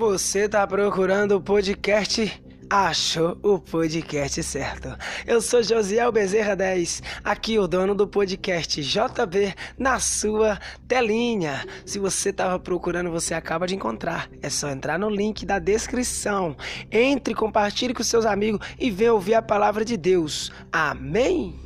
Você tá procurando o podcast? Achou o podcast certo. Eu sou Josiel Bezerra 10, aqui o dono do podcast JB na sua telinha. Se você estava procurando, você acaba de encontrar. É só entrar no link da descrição. Entre, compartilhe com seus amigos e venha ouvir a palavra de Deus. Amém?